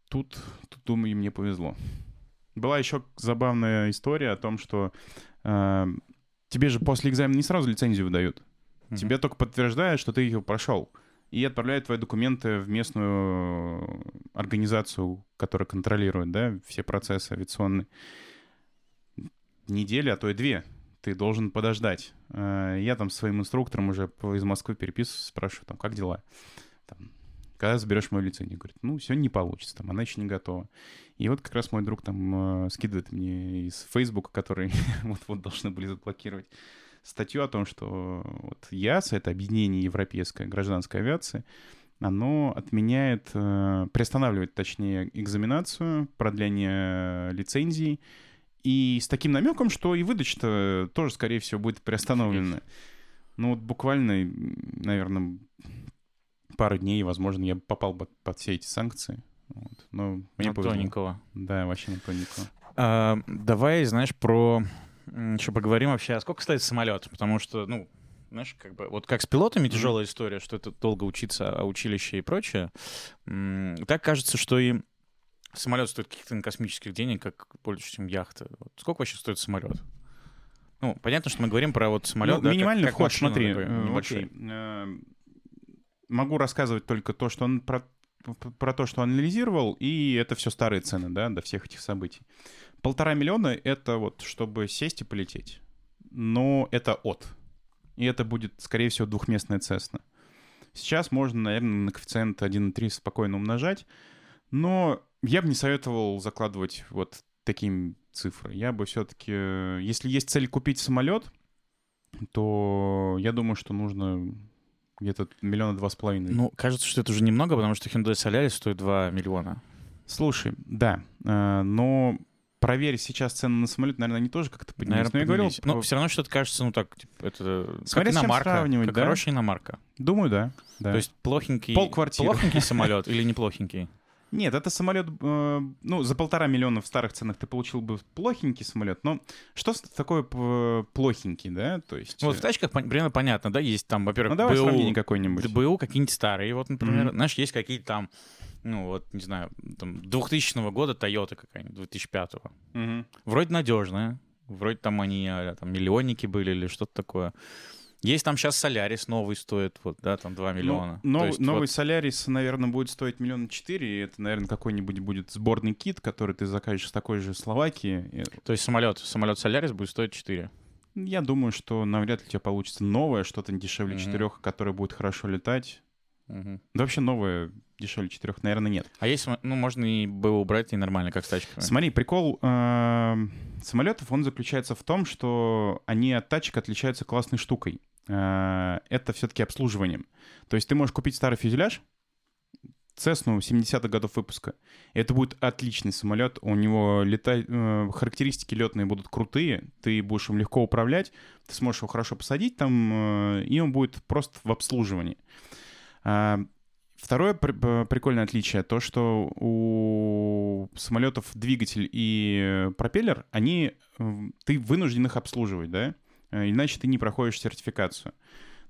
Тут, тут, думаю, мне повезло. Была еще забавная история о том, что э, тебе же после экзамена не сразу лицензию выдают.
Мгм.
Тебе только подтверждают, что ты ее прошел. И отправляют твои документы в местную организацию, которая контролирует, да, все процессы авиационные. Неделя, а то и две. Ты должен подождать. Э, Я там своим инструктором уже из Москвы переписываюсь, спрашиваю, там, как дела? Там, когда заберешь мою лицензию? Говорит, ну, сегодня не получится, там, она еще не готова. И вот как раз мой друг там э, скидывает мне из Фейсбука, который вот-вот должны были заблокировать, статью о том, что вот ЯС, это объединение европейской гражданской авиации, оно отменяет, э, приостанавливает, точнее, экзаменацию, продление лицензий, и с таким намеком, что и выдача тоже, скорее всего, будет приостановлена. Ну вот буквально, наверное, пару дней, возможно, я бы попал бы под все эти санкции. Вот. Но мне повезло.
тоненького.
Да, вообще на тоненького.
А, давай, знаешь, про... Еще поговорим вообще, а сколько стоит самолет? Потому что, ну, знаешь, как бы, вот как с пилотами тяжелая история, что это долго учиться, а училище и прочее. Так кажется, что и самолет стоит каких-то космических денег, как больше, чем яхта. Вот сколько вообще стоит самолет? Ну, понятно, что мы говорим про вот самолет,
Ну,
да, как-
минимальный
как
вход,
машина
смотри,
такой,
э,
небольшой.
окей. Э, Могу рассказывать только то, что он про, про то, что анализировал, и это все старые цены, да, до всех этих событий. Полтора миллиона — это вот чтобы сесть и полететь. Но это от. И это будет, скорее всего, двухместная Цесна. Сейчас можно, наверное, на коэффициент 1,3 спокойно умножать, но я бы не советовал закладывать вот такие цифры. Я бы все-таки, если есть цель купить самолет, то я думаю, что нужно где-то миллиона два с половиной.
Ну, кажется, что это уже немного, потому что Hyundai Solaris стоит 2 миллиона.
Слушай, да, э, но проверь сейчас цены на самолет, наверное, они тоже как-то поднялись.
Наверное,
но я говорил,
поднялись. Но все равно что-то кажется, ну так, типа, это
Смотря
как иномарка,
сравнивать,
как
да?
хорошая иномарка.
думаю, да. да.
То есть плохенький, плохенький самолет или неплохенький?
Нет, это самолет, э, ну, за полтора миллиона в старых ценах ты получил бы плохенький самолет, но что такое плохенький, да? То есть...
Вот
э,
в тачках примерно понятно, да, есть там, во-первых,
ну, давай
БУ,
сравнение какое-нибудь.
БУ какие-нибудь старые, вот, например,
Мгм.
знаешь, есть какие-то там, ну, вот, не знаю, там, 2000 года Toyota какая-нибудь, 2005
Мгм.
Вроде надежная, вроде там они а, там миллионники были или что-то такое. Есть там сейчас Солярис новый стоит, вот, да, там 2 миллиона.
Ну, нов-
есть
новый
вот-
Солярис, наверное, будет стоить миллиона четыре, и это, наверное, какой-нибудь будет сборный кит, который ты закажешь с такой же Словакии.
То есть самолет, самолет Солярис будет стоить 4.
Я думаю, что навряд ли у тебя получится новое, что-то дешевле четырех, которое будет хорошо летать.
Мгм.
Да вообще новые дешевле 4, наверное, нет.
А есть, ну, можно и БУ убрать, и нормально, как с тачками.
Смотри, прикол э, самолетов, он заключается в том, что они от тачек отличаются классной штукой. Э, это все-таки обслуживанием. То есть ты можешь купить старый фюзеляж, Cessna 70-х годов выпуска. Это будет отличный самолет. У него лета... э, характеристики летные будут крутые. Ты будешь им легко управлять. Ты сможешь его хорошо посадить там, э, и он будет просто в обслуживании. А, Второе прикольное отличие то, что у самолетов двигатель и пропеллер, они ты вынужден их обслуживать, да? Э, Иначе ты не проходишь сертификацию.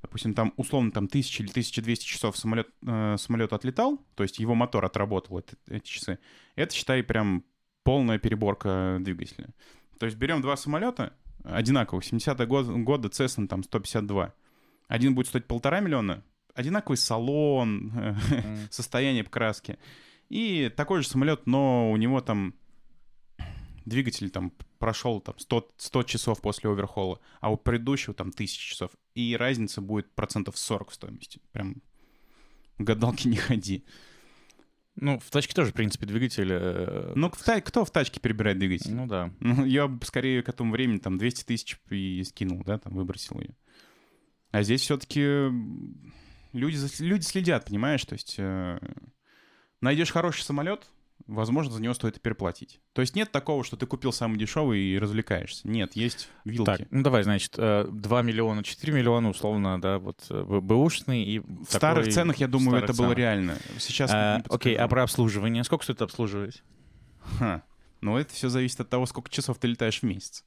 Допустим, там условно там 1000 или 1200 часов самолет, э, самолет отлетал, то есть его мотор отработал эти, эти часы. Это, считай, прям полная переборка двигателя. То есть берем два самолета одинаковых, 70-го года, года Cessna там 152. Один будет стоить полтора миллиона, одинаковый салон,
М.
состояние покраски. И такой же самолет, но у него там двигатель там прошел там 100, 100 часов после оверхола, а у предыдущего там 1000 часов. И разница будет процентов 40 в стоимости. Прям гадалки не ходи.
Ну, в тачке тоже, в принципе, двигатель... э,
Ну, в та- кто в тачке перебирает двигатель?
Ну да.
Ну, я бы скорее к этому времени там 200 тысяч и скинул, да, там выбросил ее. А здесь все-таки люди, люди следят, понимаешь? То есть э, найдешь хороший самолет, возможно, за него стоит переплатить. То есть нет такого, что ты купил самый дешевый и развлекаешься. Нет, есть вилки.
Так, ну давай, значит, э, 2 миллиона, 4 миллиона, условно, да, вот э, бэушный и
в старых ценах, я думаю, это было реально. Сейчас
А, Окей, а про обслуживание? Сколько стоит обслуживать?
Ха. Ну, это все зависит от того, сколько часов ты летаешь в месяц.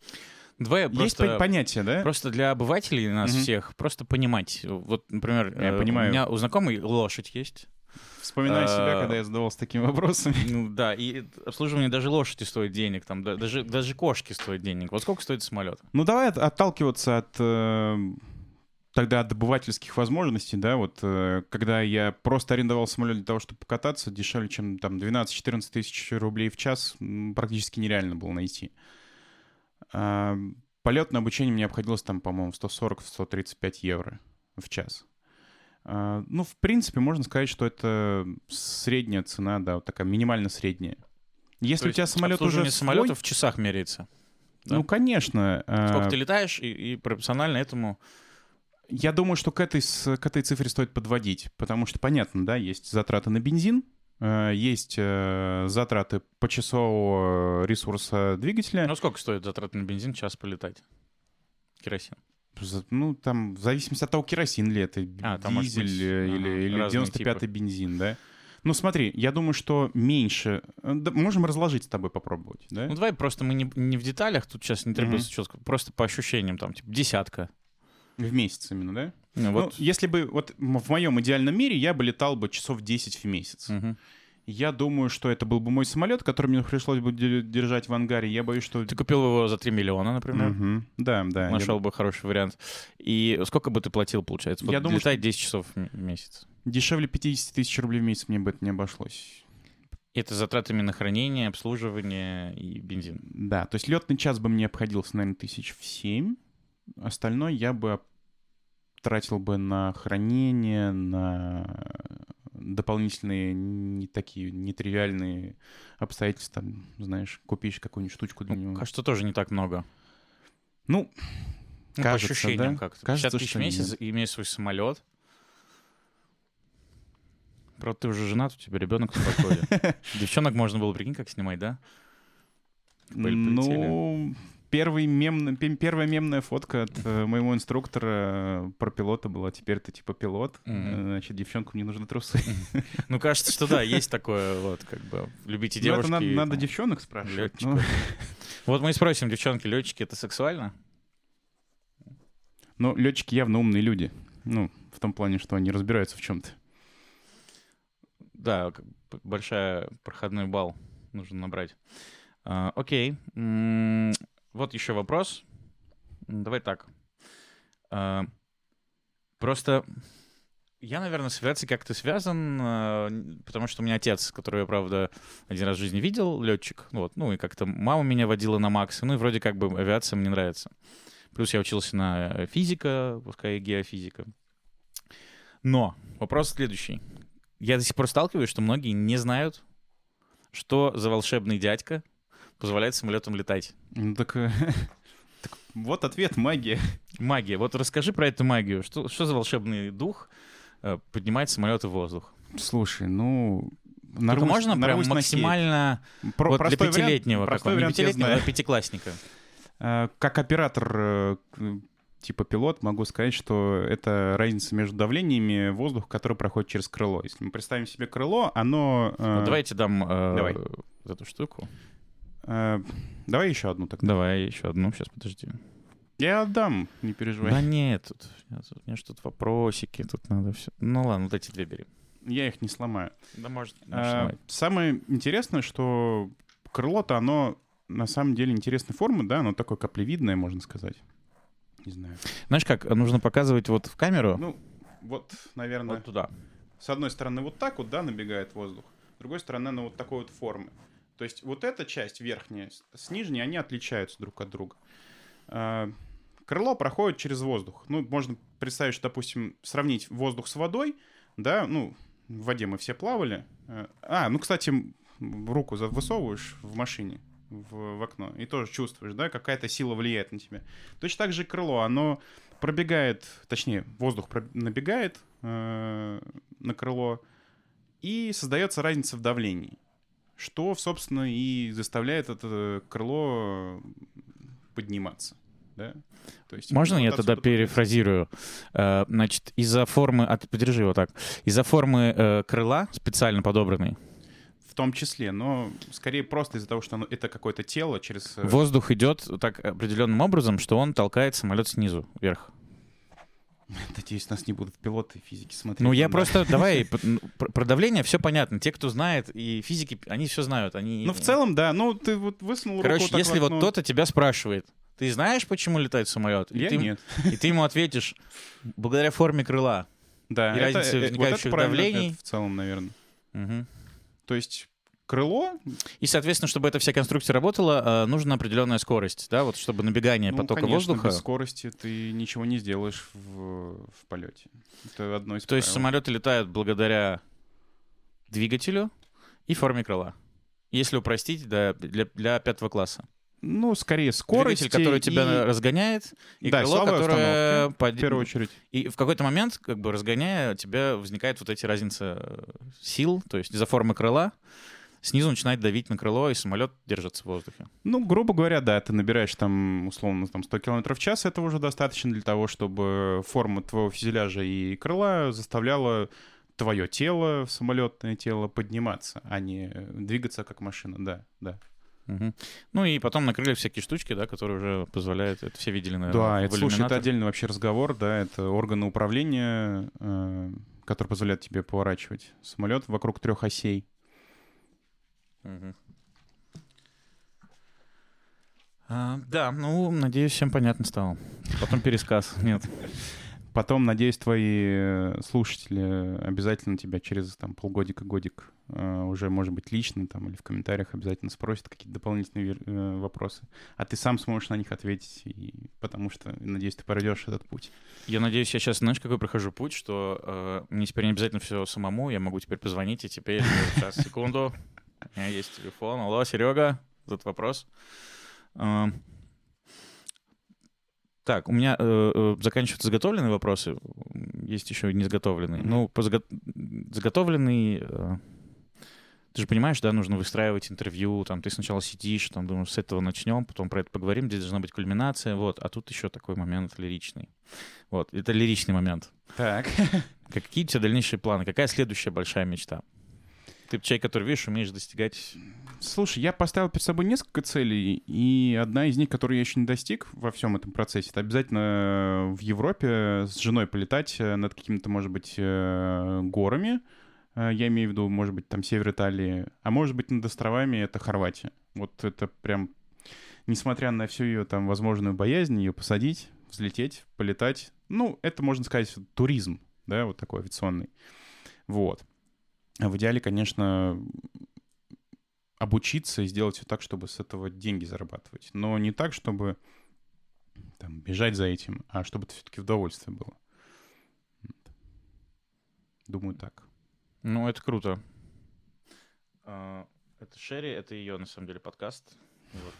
Я
Есть
просто...
понятие, да?
Просто для обывателей нас
Мгм.
всех просто понимать. Вот, например,
Я
э,
понимаю.
у меня у знакомой лошадь есть.
Вспоминаю себя,
а,
когда я задавался такими вопросами.
Ну да, и обслуживание даже лошади стоит денег, там да- даже, даже кошки стоят денег. Вот сколько стоит самолет?
Ну, давай от- отталкиваться от э, тогда от добывательских возможностей, да, вот э, когда я просто арендовал самолет для того, чтобы покататься, дешевле, чем там 12-14 тысяч рублей в час, практически нереально было найти. Полет на обучение мне обходилось там, по-моему, в 140-135 евро в час. А, ну, в принципе, можно сказать, что это средняя цена, да, вот такая минимально средняя. Если
То
у тебя самолет уже свой,
самолетов в часах меряется. да?
ну, конечно.
Сколько
а,
ты летаешь, и, и пропорционально этому...
Я думаю, что к этой, к этой цифре стоит подводить, потому что, понятно, да, есть затраты на бензин, есть э, затраты почасового ресурса двигателя.
Ну сколько стоит затраты на бензин час полетать? Керосин.
Ну, там, в зависимости от того, керосин ли это,
А, там
дизель
быть,
э,
ага,
или, или
разные
95-й
типы.
бензин, да? Ну, смотри, я думаю, что меньше... э, да, можем разложить с тобой попробовать, да?
Ну давай просто мы не, не в деталях, тут сейчас не требуется
Мгм.
четко, просто по ощущениям, там, типа, десятка.
В месяц именно, да?
Ну,
Ну,
вот.
если бы... Вот в моем идеальном мире я бы летал бы часов 10 в месяц.
Мгм.
Я думаю, что это был бы мой самолет, который мне пришлось бы де- держать в ангаре. Я боюсь, что...
Ты купил его за 3 миллиона, например.
Мгм. Да, да. я
Нашел бы хороший вариант. И сколько бы ты платил, получается? Вот
Я думаю,
летать 10 часов в месяц.
Дешевле 50 тысяч рублей в месяц мне бы это не обошлось.
Это затратами на хранение, обслуживание и бензин.
Да, то есть летный час бы мне обходился, наверное, тысяч в семь. Остальное я бы тратил бы на хранение, на дополнительные не такие нетривиальные обстоятельства. Там, знаешь, купишь какую-нибудь штучку для
Ну,
него.
кажется, тоже не так много.
Ну,
Ну,
Кажется,
по ощущениям
да?
как-то.
Кажется,
50 тысяч в месяц,
нет.
и иметь свой самолет. Правда, ты уже женат, у тебя ребенок в покое. Девчонок можно было, прикинь, как снимать, да?
Ну, первый пе- первая мемная фотка от э, моего инструктора э, про пилота была. Теперь ты типа пилот, э, значит, девчонкам не нужны трусы.
Ну, кажется, что да, есть такое, вот, как бы, любите
Ну, это
девушки.
надо, надо девчонок спрашивать. Ну,
Вот мы и спросим, девчонки, летчики, это сексуально?
Но летчики явно умные люди. Ну, в том плане, что они разбираются в чем-то.
Да, большая проходной балл нужно набрать. А, окей. М, Вот еще вопрос. Давай так. А, Просто я, наверное, с авиацией как-то связан, н- потому что у меня отец, которого я, правда, один раз в жизни видел, летчик, вот, ну и как-то мама меня водила на Макс, ну и вроде как бы авиация мне нравится. Плюс я учился на э, физика, пускай геофизика. Но вопрос следующий. Я до сих пор сталкиваюсь, что многие не знают, что за волшебный дядька позволяет самолетам летать.
Ну так, так вот ответ, магия.
Магия. Вот расскажи про эту магию. Что, что за волшебный дух э, поднимает самолеты в воздух?
Слушай, ну... Нарвусь-
можно прям
нарвусь на
максимально.
Про-
вот для
вариант-
пятилетнего,
простой
какого? не
вариант
пятилетнего, а пятиклассника.
Э, Как оператор, э, типа пилот, могу сказать, что это разница между давлениями воздуха, который проходит через крыло. Если мы представим себе крыло, оно... э,
Вот давайте дам э,
давай.
эту штуку.
Э, Давай еще одну тогда.
Давай еще одну, сейчас подожди.
Я отдам, не переживай.
Да нет, тут, у меня же тут вопросики, тут надо все. Ну ладно, вот эти две бери.
Я их не сломаю.
Да может,
А, Самое интересное, что крыло-то оно на самом деле интересной формы, да, оно такое каплевидное, можно сказать. Не знаю.
Знаешь как, нужно показывать вот в камеру,
Ну, вот, наверное,
вот туда.
с одной стороны вот так вот, да, набегает воздух, с другой стороны она вот такой вот формы. То есть вот эта часть верхняя с- нижней, они отличаются друг от друга. А, Крыло проходит через воздух. Ну, можно представить, что, допустим, сравнить воздух с водой, да, ну, в воде мы все плавали. Э, А, ну, кстати, руку высовываешь в машине в, в окно и тоже чувствуешь, да, какая-то сила влияет на тебя. Точно так же крыло, оно пробегает, точнее, воздух набегает э, на крыло, и создается разница в давлении, что, собственно, и заставляет это крыло подниматься. Да? То есть,
Можно я тогда перефразирую? Э, Значит, из-за формы... От... Подержи его так. Из-за формы э, крыла, специально подобранной,
В том числе, но скорее просто из-за того, что оно, это какое-то тело через... э,
воздух идет так определенным образом, что он толкает самолет снизу вверх.
Надеюсь, нас не будут пилоты физики смотреть.
Ну, я
Да.
просто... Давай, ну, про давление все понятно. Те, кто знает, и физики, они все знают. Они...
Ну, в целом, да. Ну, ты вот высунул
Короче,
руку
если вот
окно.
кто-то тебя спрашивает, ты знаешь, почему летает самолет? И
Я
ты,
нет.
И ты ему ответишь, благодаря форме крыла.
Да,
и
это,
разница
э, вот это
возникающих давлений.
в целом, наверное.
Мгм.
То есть крыло,
И, соответственно, чтобы эта вся конструкция работала, э, нужна определенная скорость, да, вот чтобы набегание
ну,
потока
конечно,
воздуха.
без скорости ты ничего не сделаешь в, в полете. Это одно из
То есть
правил.
самолеты летают благодаря двигателю и форме крыла. Если упростить, да, для, для пятого класса.
Ну, скорее скорость.
Двигатель, который тебя
и,
разгоняет, и
Да,
крыло, которое... под-
в первую очередь.
И в какой-то момент, как бы разгоняя, у тебя возникает вот эти разница э, сил, то есть из-за формы крыла снизу начинает давить на крыло, и самолет держится в воздухе.
Ну, грубо говоря, да, ты набираешь там, условно, там 100 км в час, этого уже достаточно для того, чтобы форма твоего фюзеляжа и крыла заставляла твое тело, самолетное тело, подниматься, а не двигаться как машина, да, да.
Мгм. Ну и потом накрыли всякие штучки, да, которые уже позволяют, это все видели, наверное,
Да, это, слушай, это отдельный вообще разговор, да, это органы управления, э, которые позволяют тебе поворачивать самолет вокруг трех осей.
Мгм. А, да, ну, надеюсь, всем понятно стало. Потом пересказ. Нет.
Потом, надеюсь, твои э, слушатели обязательно тебя через там полгодика-годик э, уже, может быть, лично там или в комментариях обязательно спросят какие-то дополнительные э, вопросы. А ты сам сможешь на них ответить, и... потому что, надеюсь, ты пройдешь этот путь.
Я надеюсь, я сейчас, знаешь, какой прохожу путь, что э, мне теперь не обязательно все самому, я могу теперь позвонить, и теперь, сейчас, секунду, у меня есть телефон. Алло, Серега, тут вопрос. Э, Так, у меня э, э, заканчиваются заготовленные вопросы, есть еще не заготовленные. Ну, по заго- заготовленный... э, ты же понимаешь, да, нужно выстраивать интервью, там, ты сначала сидишь, там, думаешь, с этого начнем, потом про это поговорим, здесь должна быть кульминация, вот, а тут еще такой момент лиричный. Вот, это лиричный момент.
Так.
Какие у тебя дальнейшие планы? Какая следующая большая мечта? Ты человек, который, видишь, умеешь достигать...
Слушай, я поставил перед собой несколько целей, и одна из них, которую я еще не достиг во всем этом процессе, это обязательно в Европе с женой полетать э, над какими-то, может быть, э, горами. Э, Я имею в виду, может быть, там север Италии, а может быть, над островами это Хорватия. Вот это прям, несмотря на всю ее там возможную боязнь, ее посадить, взлететь, полетать. Ну, это, можно сказать, туризм, да, вот такой авиационный. Вот. В идеале, конечно, обучиться и сделать все так, чтобы с этого деньги зарабатывать. Но не так, чтобы там, бежать за этим, а чтобы это все-таки удовольствие было. Думаю, так.
Ну, это круто. А, Это Шерри, это ее, на самом деле, подкаст. Вот.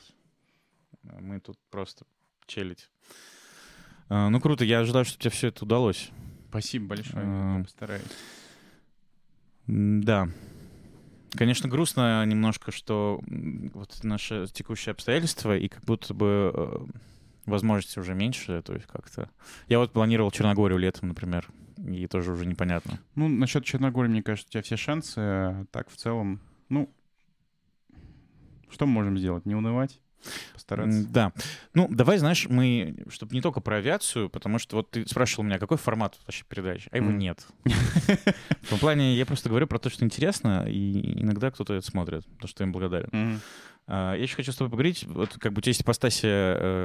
Мы тут просто челить. А, Ну, круто, я ожидаю, что тебе все это удалось.
Спасибо большое.
А.
постараюсь.
Да. Конечно, грустно немножко, что вот наше текущее обстоятельство, и как будто бы э, возможностей уже меньше, то есть как-то... Я вот планировал Черногорию летом, например, и тоже уже непонятно.
Ну, насчет Черногории, мне кажется, у тебя все шансы. а Так, в целом, ну, что мы можем сделать? Не унывать? Постараться?
Да. Ну, давай, знаешь, мы, чтобы не только про авиацию, потому что вот ты спрашивал меня, какой формат вообще передачи, а его
Мгм.
нет. В том плане я просто говорю про то, что интересно, и иногда кто-то это смотрит, за что им благодарен. А, Я еще хочу с тобой поговорить. Вот как бы у тебя есть ипостаси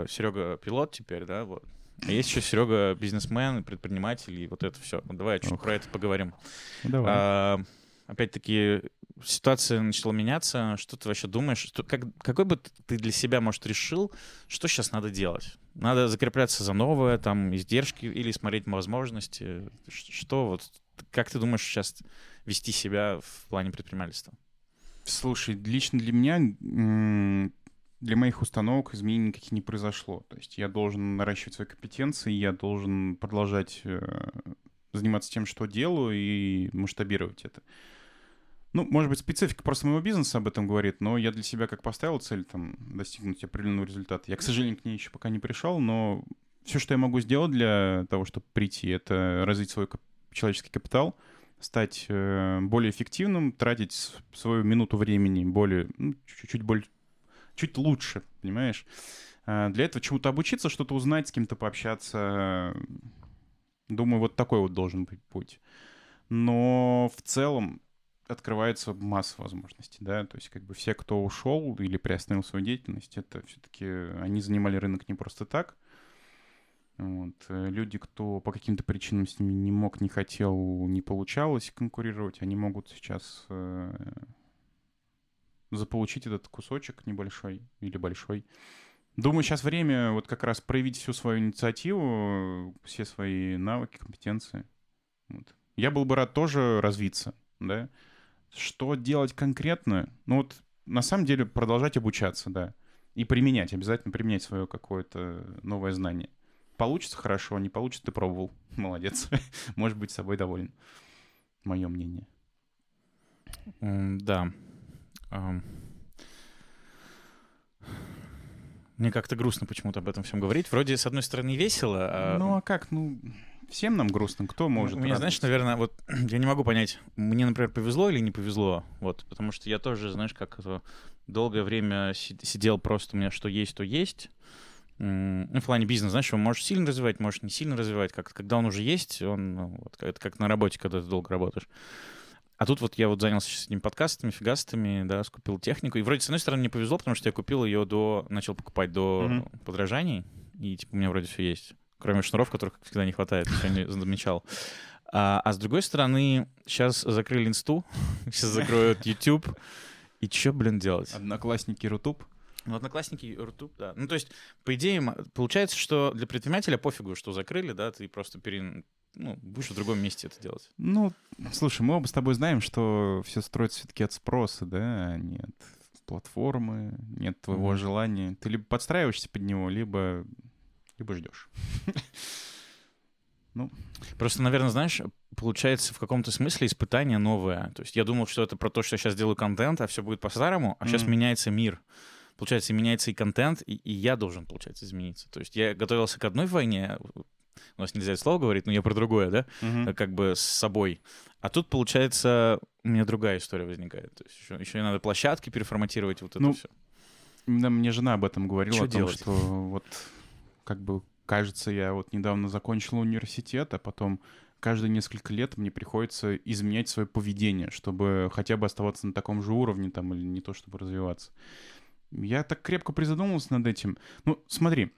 Серега пилот теперь, да, вот. А есть еще Серега бизнесмен, предприниматель и вот это все. давай чуть про это поговорим.
Давай.
Опять-таки, ситуация начала меняться. Что ты вообще думаешь? Что, как, какой бы ты для себя, может, решил, что сейчас надо делать? Надо закрепляться за новое, там, издержки или смотреть возможности? Что вот, как ты думаешь сейчас вести себя в плане предпринимательства?
Слушай, лично для меня, для моих установок изменений никаких не произошло. То есть я должен наращивать свои компетенции, я должен продолжать э, заниматься тем, что делаю, и масштабировать это. Ну, может быть, специфика просто моего бизнеса об этом говорит, но я для себя как поставил цель там достигнуть определенного результата. Я, к сожалению, к ней еще пока не пришел, но все, что я могу сделать для того, чтобы прийти, это развить свой человеческий капитал, стать э, более эффективным, тратить свою минуту времени более, ну, чуть-чуть более, чуть лучше, понимаешь? А, Для этого чему-то обучиться, что-то узнать, с кем-то пообщаться. Думаю, вот такой вот должен быть путь. Но в целом открывается масса возможностей, да, то есть как бы все, кто ушел или приостановил свою деятельность, это все-таки они занимали рынок не просто так. Вот. э, Люди, кто по каким-то причинам с ними не мог, не хотел, не получалось конкурировать, они могут сейчас э, заполучить этот кусочек небольшой или большой. Думаю, сейчас время вот как раз проявить всю свою инициативу, все свои навыки, компетенции. Вот. Я был бы рад тоже развиться, да. Что делать конкретно? Ну вот на самом деле продолжать обучаться, да. И применять, обязательно применять свое какое-то новое знание. Получится хорошо, не получится, ты пробовал. Молодец. Можешь быть собой доволен. Мое мнение.
Да. Ам. Мне как-то грустно почему-то об этом всем говорить. Вроде, с одной стороны, весело, а
Ну а как? Ну, всем нам грустно. Кто может
У меня, знаешь, наверное, вот я не могу понять, мне, например, повезло или не повезло, вот, потому что я тоже, знаешь, как долгое время си- сидел просто у меня что есть, то есть. Ну, в плане бизнеса, знаешь, его можешь сильно развивать, можешь не сильно развивать. Как, когда он уже есть, он, ну, вот, это как на работе, когда ты долго работаешь. А тут вот я вот занялся сейчас этими подкастами, фигастами, да, скупил технику. И вроде, с одной стороны, мне повезло, потому что я купил ее до, начал покупать до
Мгм.
подражаний, и, типа, у меня вроде все есть. Кроме шнуров, которых, как всегда, не хватает, еще не замечал. А, а с другой стороны, сейчас закрыли инсту, сейчас закроют YouTube. И что, блин, делать?
Одноклассники Рутуб.
Ну, одноклассники, Рутуб, да. Ну, то есть, по идее, получается, что для предпринимателя пофигу, что закрыли, да, ты просто пере... ну, будешь в другом месте это делать.
Ну, слушай, мы оба с тобой знаем, что все строится все-таки от спроса, да, а не от платформы, нет твоего
Мгм.
желания. Ты либо подстраиваешься под него, либо, либо ждешь.
Просто, наверное, знаешь, получается в каком-то смысле испытание новое. То есть я думал, что это про то, что я сейчас делаю контент, а все будет по-старому, а сейчас
Мгм.
меняется мир. Получается, меняется и контент, и, и я должен, получается, измениться. То есть я готовился к одной войне, у нас нельзя это слово говорить, но я про другое, да,
Мгм.
как бы с собой. А тут, получается, у меня другая история возникает. То есть еще, еще и надо площадки переформатировать, вот это
Ну,
все.
Да, мне жена об этом говорила,
Чё
о том,
делать?
что вот как бы кажется, я вот недавно закончил университет, а потом каждые несколько лет мне приходится изменять свое поведение, чтобы хотя бы оставаться на таком же уровне там или не то, чтобы развиваться. Я так крепко призадумался над этим. Ну, смотри,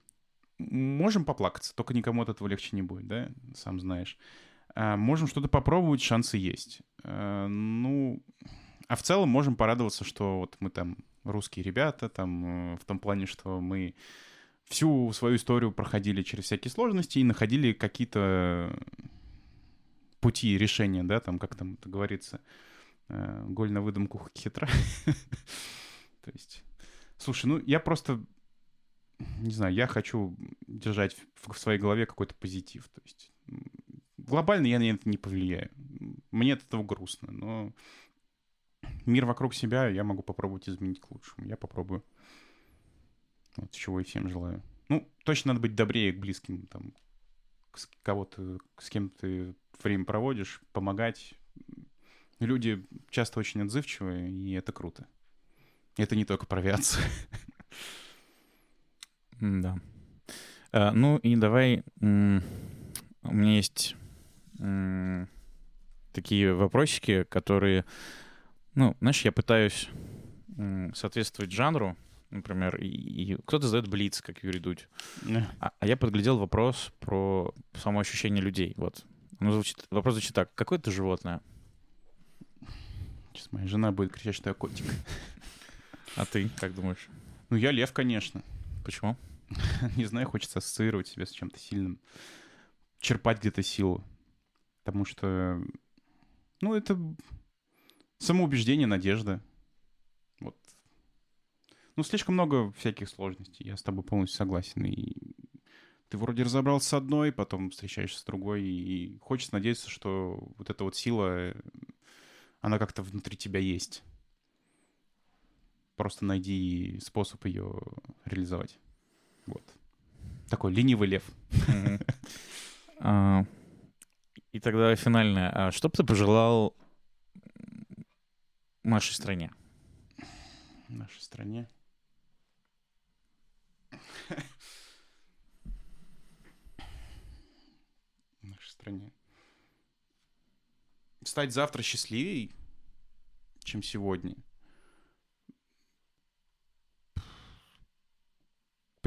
можем поплакаться, только никому от этого легче не будет, да, сам знаешь. А, можем что-то попробовать, шансы есть. А, ну, а в целом можем порадоваться, что вот мы там русские ребята, там э, в том плане, что мы всю свою историю проходили через всякие сложности и находили какие-то пути решения, да, там, как там это говорится, э, голь на выдумку хитра. То есть, слушай, ну я просто, не знаю, я хочу держать в, своей голове какой-то позитив. То есть глобально я на это не повлияю. Мне от этого грустно, но мир вокруг себя я могу попробовать изменить к лучшему. Я попробую. Вот чего и всем желаю. Ну, точно надо быть добрее к близким, там, с кого-то, с кем ты время проводишь, помогать. Люди часто очень отзывчивые, и это круто. Это не только про авиацию.
Да. А, ну и давай... У меня есть такие вопросики, которые... Ну, знаешь, я пытаюсь соответствовать жанру, например, и, и кто-то задает блиц, как Юрий Дудь. А, а я подглядел вопрос про самоощущение людей. Вот. Ну, звучит, вопрос звучит так. Какое ты животное?
Сейчас моя жена будет кричать, что я котик.
А ты как думаешь?
Ну, я лев, конечно.
Почему?
Не знаю, хочется ассоциировать себя с чем-то сильным. Черпать где-то силу. Потому что, ну, это самоубеждение, надежда. Вот. Ну, слишком много всяких сложностей. Я с тобой полностью согласен. И ты вроде разобрался с одной, потом встречаешься с другой, и хочется надеяться, что вот эта вот сила, она как-то внутри тебя есть. Просто найди способ ее реализовать. Вот. Такой ленивый лев.
А, и тогда финальное. А что бы ты пожелал нашей стране?
Нашей стране? Нашей стране. Стать завтра счастливее, чем сегодня —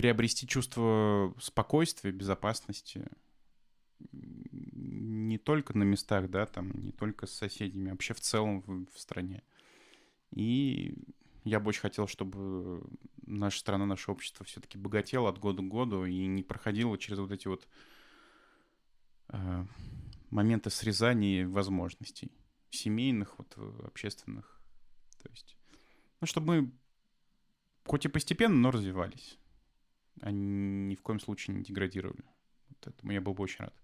приобрести чувство спокойствия, безопасности не только на местах, да, там, не только с соседями, а вообще в целом в, в стране. И я бы очень хотел, чтобы наша страна, наше общество все-таки богатело от года к году и не проходило через вот эти вот э, моменты срезания возможностей семейных, вот, общественных. То есть, ну, чтобы мы хоть и постепенно, но развивались они ни в коем случае не деградировали. Вот этому я был бы очень рад.